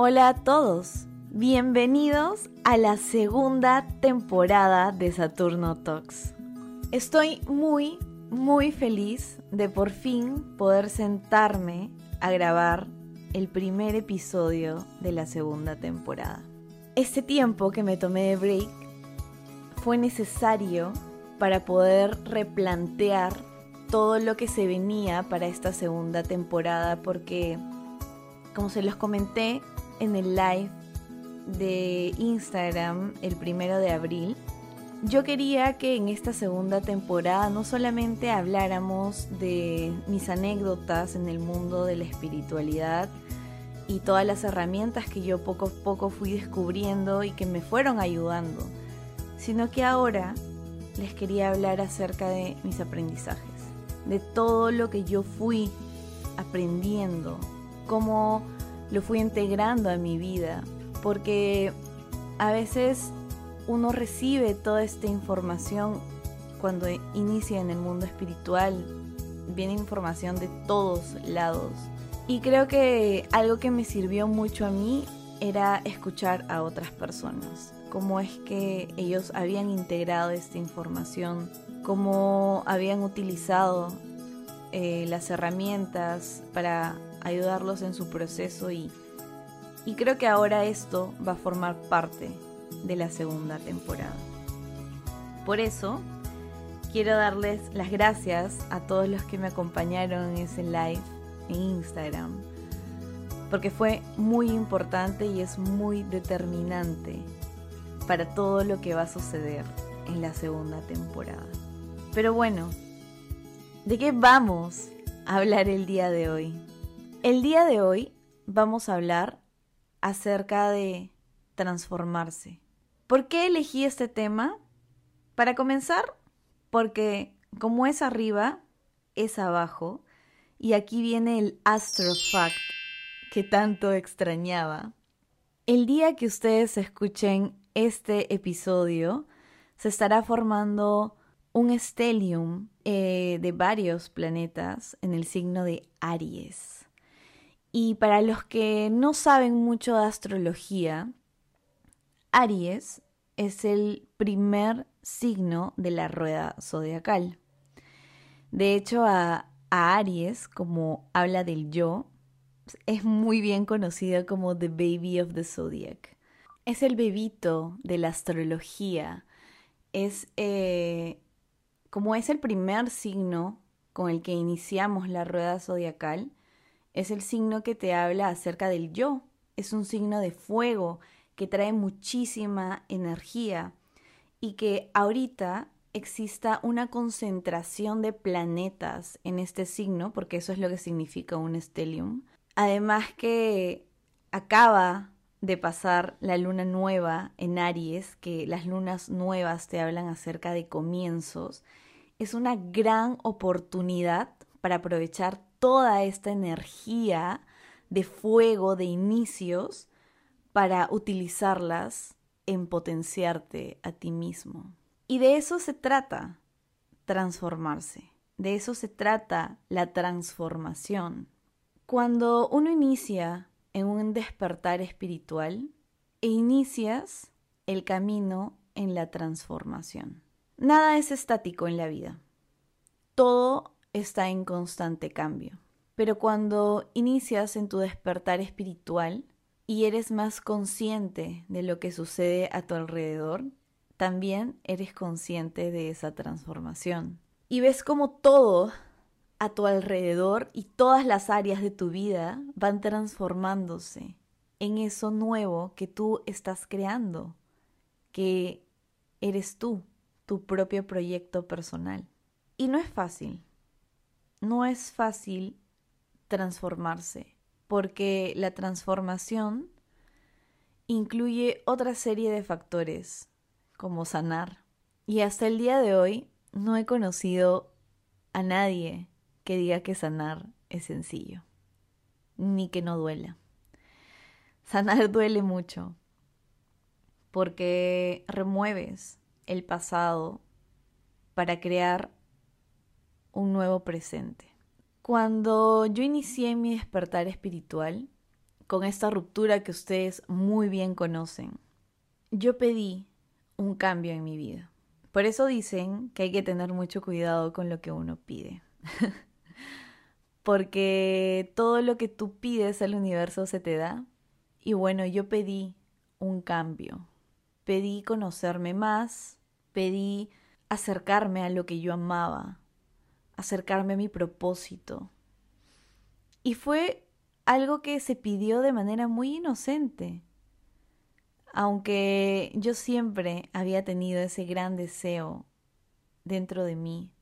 Hola a todos, bienvenidos a la segunda temporada de Saturno Talks. Estoy muy, muy feliz de por fin poder sentarme a grabar el primer episodio de la segunda temporada. Este tiempo que me tomé de break fue necesario para poder replantear todo lo que se venía para esta segunda temporada porque, como se los comenté en el live de Instagram el primero de abril, yo quería que en esta segunda temporada no solamente habláramos de mis anécdotas en el mundo de la espiritualidad y todas las herramientas que yo poco a poco fui descubriendo y que me fueron ayudando, sino que ahora les quería hablar acerca de mis aprendizajes, de todo lo que yo fui aprendiendo, cómo lo fui integrando a mi vida, porque a veces uno recibe toda esta información cuando inicia en el mundo espiritual, viene información de todos lados. Y creo que algo que me sirvió mucho a mí era escuchar a otras personas, cómo es que ellos habían integrado esta información, cómo habían utilizado eh, las herramientas para ayudarlos en su proceso y, y creo que ahora esto va a formar parte de la segunda temporada. Por eso, quiero darles las gracias a todos los que me acompañaron en ese live en Instagram, porque fue muy importante y es muy determinante para todo lo que va a suceder en la segunda temporada. Pero bueno, ¿de qué vamos a hablar el día de hoy? El día de hoy vamos a hablar acerca de transformarse. ¿Por qué elegí este tema? Para comenzar, porque como es arriba, es abajo, y aquí viene el astrofact que tanto extrañaba. El día que ustedes escuchen este episodio, se estará formando un stellium eh, de varios planetas en el signo de Aries. Y para los que no saben mucho de astrología, Aries es el primer signo de la rueda zodiacal. De hecho, a, Aries, como habla del yo, es muy bien conocido como The Baby of the Zodiac. Es el bebito de la astrología. Es eh, como es el primer signo con el que iniciamos la rueda zodiacal, es el signo que te habla acerca del yo. Es un signo de fuego que trae muchísima energía y que ahorita exista una concentración de planetas en este signo, porque eso es lo que significa un stellium. Además que acaba de pasar la luna nueva en Aries, que las lunas nuevas te hablan acerca de comienzos, es una gran oportunidad para aprovechar toda esta energía de fuego, de inicios, para utilizarlas en potenciarte a ti mismo. Y de eso se trata transformarse. De eso se trata la transformación. Cuando uno inicia en un despertar espiritual, e inicias el camino en la transformación. Nada es estático en la vida. Todo está en constante cambio. Pero cuando inicias en tu despertar espiritual, y eres más consciente de lo que sucede a tu alrededor, también eres consciente de esa transformación. Y ves como todo a tu alrededor y todas las áreas de tu vida van transformándose en eso nuevo que tú estás creando, que eres tú, tu propio proyecto personal. Y no es fácil, no es fácil transformarse porque la transformación incluye otra serie de factores, como sanar. Y hasta el día de hoy no he conocido a nadie que diga que sanar es sencillo, ni que no duela. Sanar duele mucho, porque remueves el pasado para crear un nuevo presente. Cuando yo inicié mi despertar espiritual, con esta ruptura que ustedes muy bien conocen. Yo pedí un cambio en mi vida. Por eso dicen que hay que tener mucho cuidado con lo que uno pide. Porque todo lo que tú pides al universo se te da. Y bueno, yo pedí un cambio. Pedí conocerme más, pedí acercarme a lo que yo amaba, acercarme a mi propósito. Y fue algo que se pidió de manera muy inocente. Aunque yo siempre había tenido ese gran deseo dentro de mí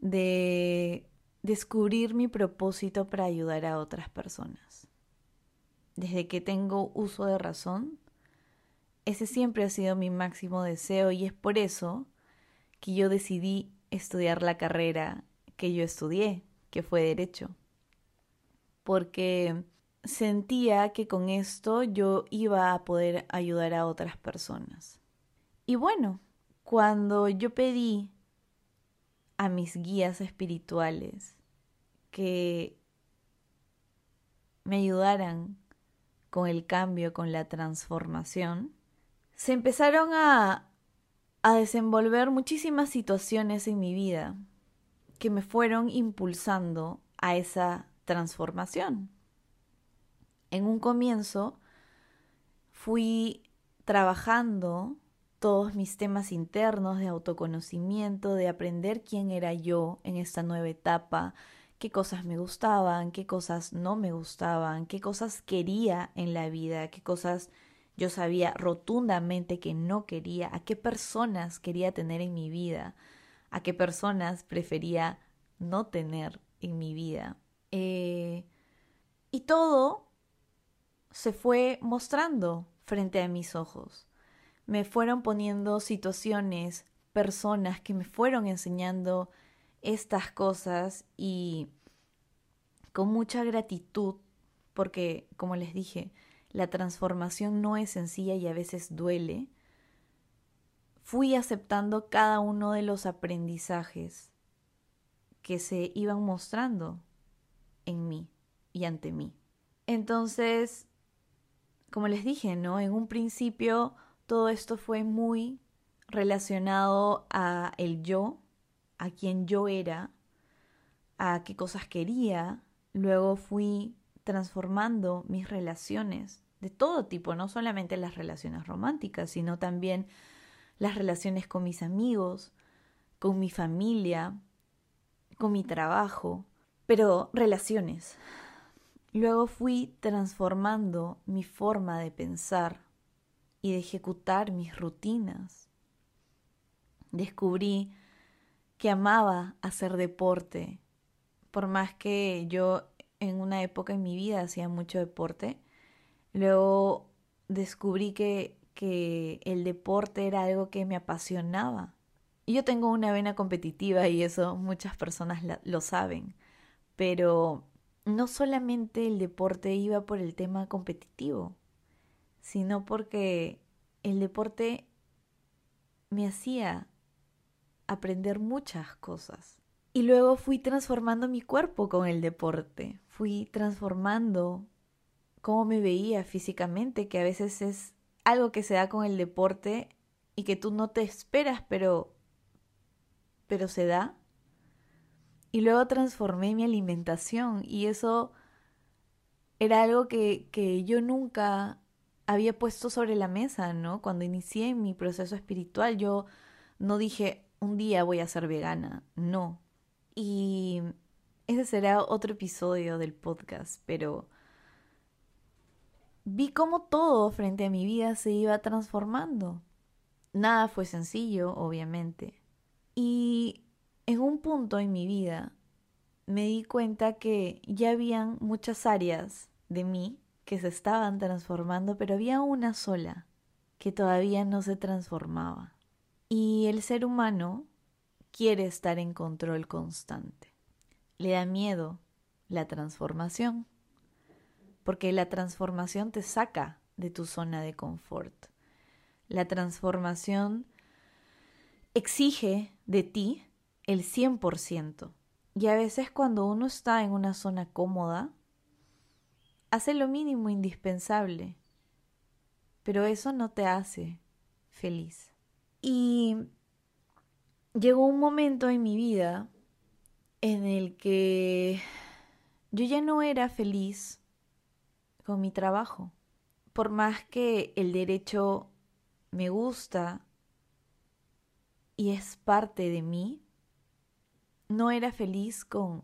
de descubrir mi propósito para ayudar a otras personas. Desde que tengo uso de razón, ese siempre ha sido mi máximo deseo y es por eso que yo decidí estudiar la carrera que yo estudié, que fue derecho. Porque sentía que con esto yo iba a poder ayudar a otras personas. Y bueno, cuando yo pedí a mis guías espirituales que me ayudaran con el cambio, con la transformación, se empezaron a, a desenvolver muchísimas situaciones en mi vida que me fueron impulsando a esa transformación. En un comienzo fui trabajando todos mis temas internos de autoconocimiento, de aprender quién era yo en esta nueva etapa, qué cosas me gustaban, qué cosas no me gustaban, qué cosas quería en la vida, qué cosas yo sabía rotundamente que no quería, a qué personas quería tener en mi vida, a qué personas prefería no tener en mi vida. Eh, y todo se fue mostrando frente a mis ojos. Me fueron poniendo situaciones, personas que me fueron enseñando estas cosas y con mucha gratitud, porque como les dije, la transformación no es sencilla y a veces duele, fui aceptando cada uno de los aprendizajes que se iban mostrando en mí y ante mí. Entonces, como les dije, ¿no? En un principio todo esto fue muy relacionado a el yo, a quien yo era, a qué cosas quería. Luego fui transformando mis relaciones de todo tipo, no solamente las relaciones románticas, sino también las relaciones con mis amigos, con mi familia, con mi trabajo, pero relaciones. Luego fui transformando mi forma de pensar y de ejecutar mis rutinas. Descubrí que amaba hacer deporte, por más que yo en una época en mi vida hacía mucho deporte, Luego descubrí que, que el deporte era algo que me apasionaba. Yo tengo una vena competitiva y eso muchas personas lo saben, pero no solamente el deporte iba por el tema competitivo, sino porque el deporte me hacía aprender muchas cosas. Y luego fui transformando mi cuerpo con el deporte, fui transformando cómo me veía físicamente, que a veces es algo que se da con el deporte y que tú no te esperas, pero pero se da. Y luego transformé mi alimentación y eso era algo que, que yo nunca había puesto sobre la mesa, ¿no? Cuando inicié mi proceso espiritual, yo no dije, un día voy a ser vegana, no. Y ese será otro episodio del podcast, pero vi cómo todo frente a mi vida se iba transformando. Nada fue sencillo, obviamente. Y en un punto en mi vida me di cuenta que ya habían muchas áreas de mí que se estaban transformando, pero había una sola que todavía no se transformaba. Y el ser humano quiere estar en control constante. Le da miedo la transformación porque la transformación te saca de tu zona de confort. La transformación exige de ti el 100%. Y a veces cuando uno está en una zona cómoda, hace lo mínimo indispensable, pero eso no te hace feliz. Y llegó un momento en mi vida en el que yo ya no era feliz con mi trabajo. Por más que el derecho me gusta y es parte de mí, no era feliz con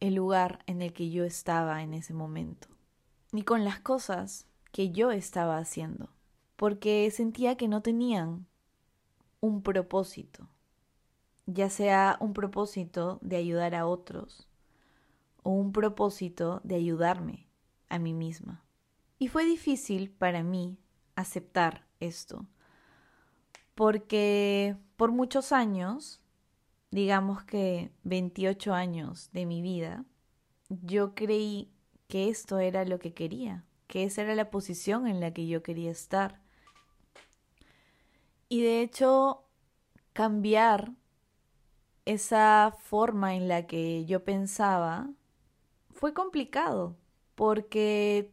el lugar en el que yo estaba en ese momento, ni con las cosas que yo estaba haciendo, porque sentía que no tenían un propósito, ya sea un propósito de ayudar a otros o un propósito de ayudarme a mí misma. Y fue difícil para mí aceptar esto, porque por muchos años, digamos que 28 años de mi vida, yo creí que esto era lo que quería, que esa era la posición en la que yo quería estar. Y de hecho, cambiar esa forma en la que yo pensaba fue complicado, porque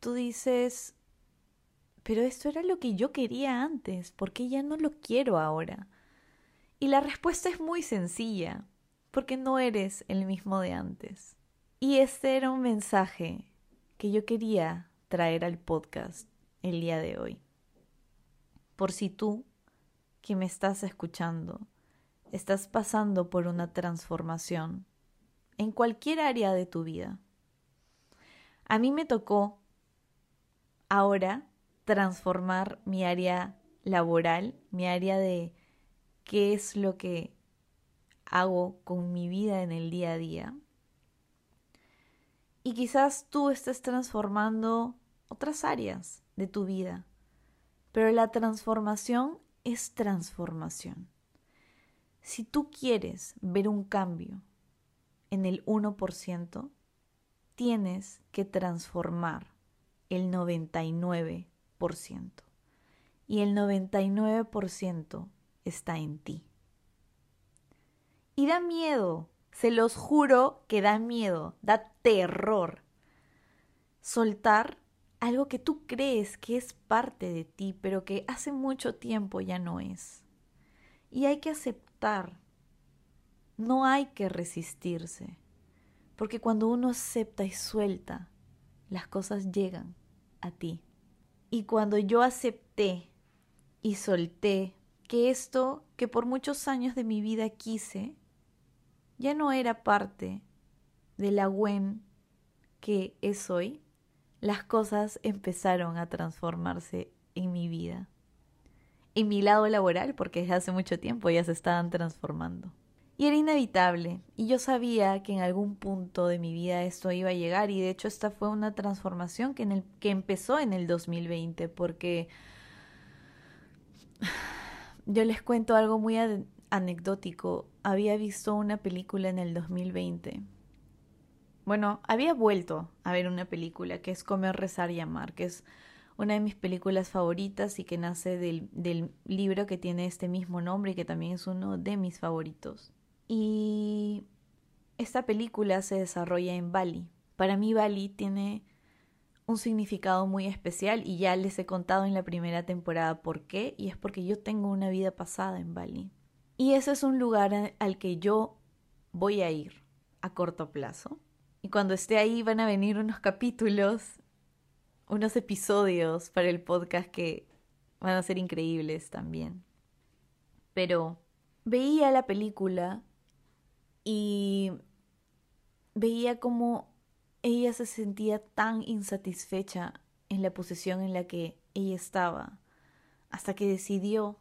tú dices, pero esto era lo que yo quería antes, ¿por qué ya no lo quiero ahora? Y la respuesta es muy sencilla, porque no eres el mismo de antes. Y este era un mensaje que yo quería traer al podcast el día de hoy. Por si tú, que me estás escuchando, estás pasando por una transformación en cualquier área de tu vida. A mí me tocó ahora transformar mi área laboral, mi área de qué es lo que hago con mi vida en el día a día. Y quizás tú estés transformando otras áreas de tu vida, pero la transformación es transformación. Si tú quieres ver un cambio en el 1%, tienes que transformar el 99%. Y el 99% está en ti. Y da miedo, se los juro que da miedo, da terror. Soltar algo que tú crees que es parte de ti, pero que hace mucho tiempo ya no es. Y hay que aceptar. No hay que resistirse. Porque cuando uno acepta y suelta, las cosas llegan a ti. Y cuando yo acepté y solté que esto que por muchos años de mi vida quise, ya no era parte de la Gwen que es hoy, las cosas empezaron a transformarse en mi vida. En mi lado laboral, porque desde hace mucho tiempo ya se estaban transformando. Y era inevitable, y yo sabía que en algún punto de mi vida esto iba a llegar, y de hecho esta fue una transformación que, en el, que empezó en el 2020, porque yo les cuento algo muy anecdótico. Había visto una película en el 2020. Bueno, había vuelto a ver una película que es Comer, Rezar y Amar, que es una de mis películas favoritas y que nace del, del libro que tiene este mismo nombre y que también es uno de mis favoritos. Y esta película se desarrolla en Bali. Para mí Bali tiene un significado muy especial y ya les he contado en la primera temporada por qué y es porque yo tengo una vida pasada en Bali. Y ese es un lugar al que yo voy a ir a corto plazo. Y cuando esté ahí van a venir unos capítulos, unos episodios para el podcast que van a ser increíbles también. Pero veía la película y veía como ella se sentía tan insatisfecha en la posición en la que ella estaba, hasta que decidió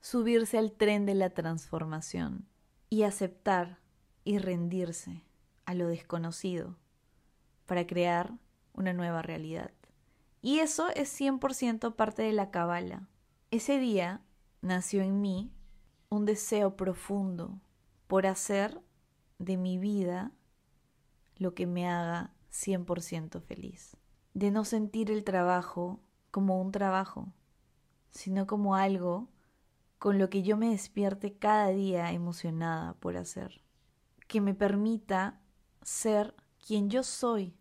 subirse al tren de la transformación y aceptar y rendirse a lo desconocido para crear una nueva realidad. Y eso es 100% parte de la cabala. Ese día nació en mí un deseo profundo por hacer de mi vida lo que me haga 100% feliz. De no sentir el trabajo como un trabajo, sino como algo con lo que yo me despierte cada día emocionada por hacer. Que me permita ser quien yo soy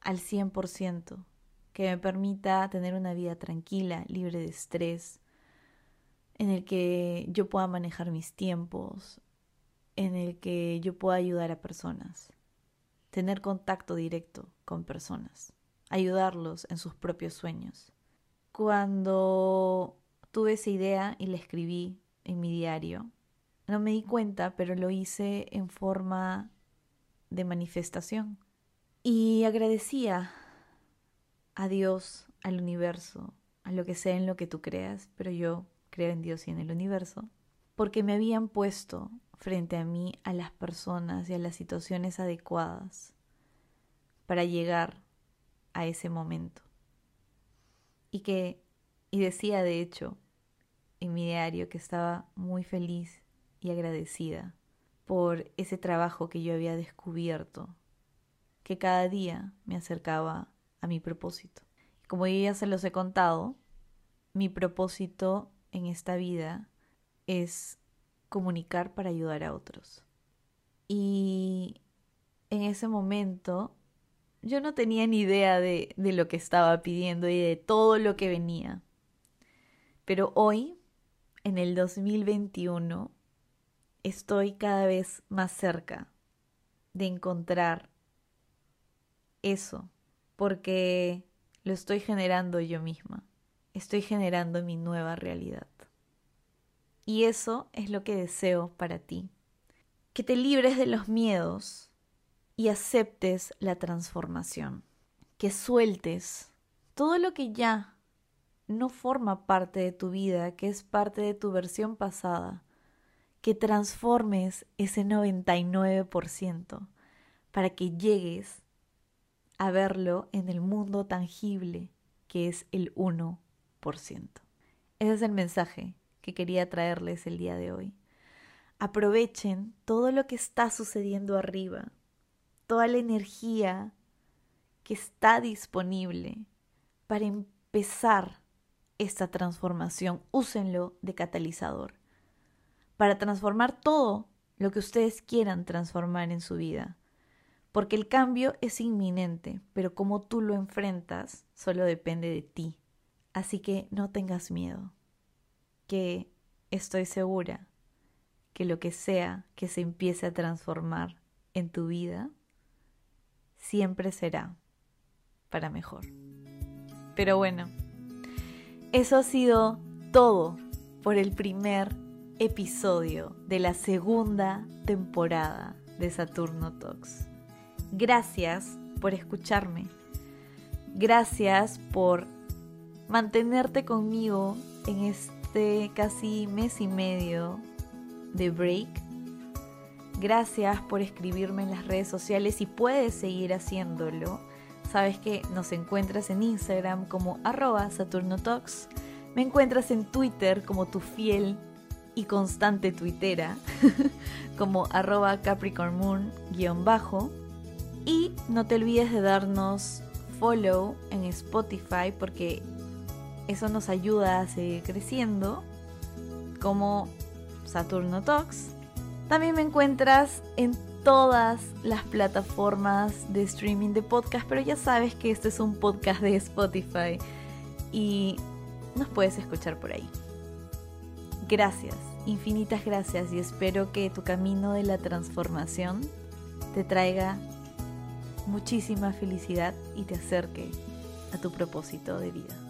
al 100%, que me permita tener una vida tranquila, libre de estrés, en el que yo pueda manejar mis tiempos, en el que yo pueda ayudar a personas, tener contacto directo con personas, ayudarlos en sus propios sueños. Cuando tuve esa idea y la escribí en mi diario, no me di cuenta, pero lo hice en forma de manifestación. Y agradecía a Dios, al universo, a lo que sea en lo que tú creas, pero yo creo en Dios y en el universo, porque me habían puesto frente a mí a las personas y a las situaciones adecuadas para llegar a ese momento. Y que, y decía de hecho en mi diario que estaba muy feliz y agradecida por ese trabajo que yo había descubierto, que cada día me acercaba a mi propósito. Como yo ya se los he contado, mi propósito en esta vida es comunicar para ayudar a otros. Y en ese momento yo no tenía ni idea de, de, lo que estaba pidiendo y de todo lo que venía. Pero hoy, en el 2021, estoy cada vez más cerca de encontrar eso, porque lo estoy generando yo misma, estoy generando mi nueva realidad. Y eso es lo que deseo para ti, que te libres de los miedos y aceptes la transformación, que sueltes todo lo que ya no forma parte de tu vida, que es parte de tu versión pasada, que transformes ese 99% para que llegues a verlo en el mundo tangible que es el 1%. Ese es el mensaje que quería traerles el día de hoy. Aprovechen todo lo que está sucediendo arriba, toda la energía que está disponible para empezar esta transformación. Úsenlo de catalizador para transformar todo lo que ustedes quieran transformar en su vida. Porque el cambio es inminente, pero como tú lo enfrentas solo depende de ti. Así que no tengas miedo, que estoy segura que lo que sea que se empiece a transformar en tu vida, siempre será para mejor. Pero bueno, eso ha sido todo por el primer episodio de la segunda temporada de Saturno Talks. Gracias por escucharme. Gracias por mantenerte conmigo en este casi mes y medio de break. Gracias por escribirme en las redes sociales y puedes seguir haciéndolo. Sabes que nos encuentras en Instagram como arroba Saturno Talks. Me encuentras en Twitter como tu fiel y constante tuitera como arroba capricornmoon bajo y no te olvides de darnos follow en Spotify porque eso nos ayuda a seguir creciendo como Saturno Talks. También me encuentras en todas las plataformas de streaming de podcast, pero ya sabes que este es un podcast de Spotify y nos puedes escuchar por ahí. Gracias, infinitas gracias y espero que tu camino de la transformación te traiga muchísima felicidad y te acerque a tu propósito de vida.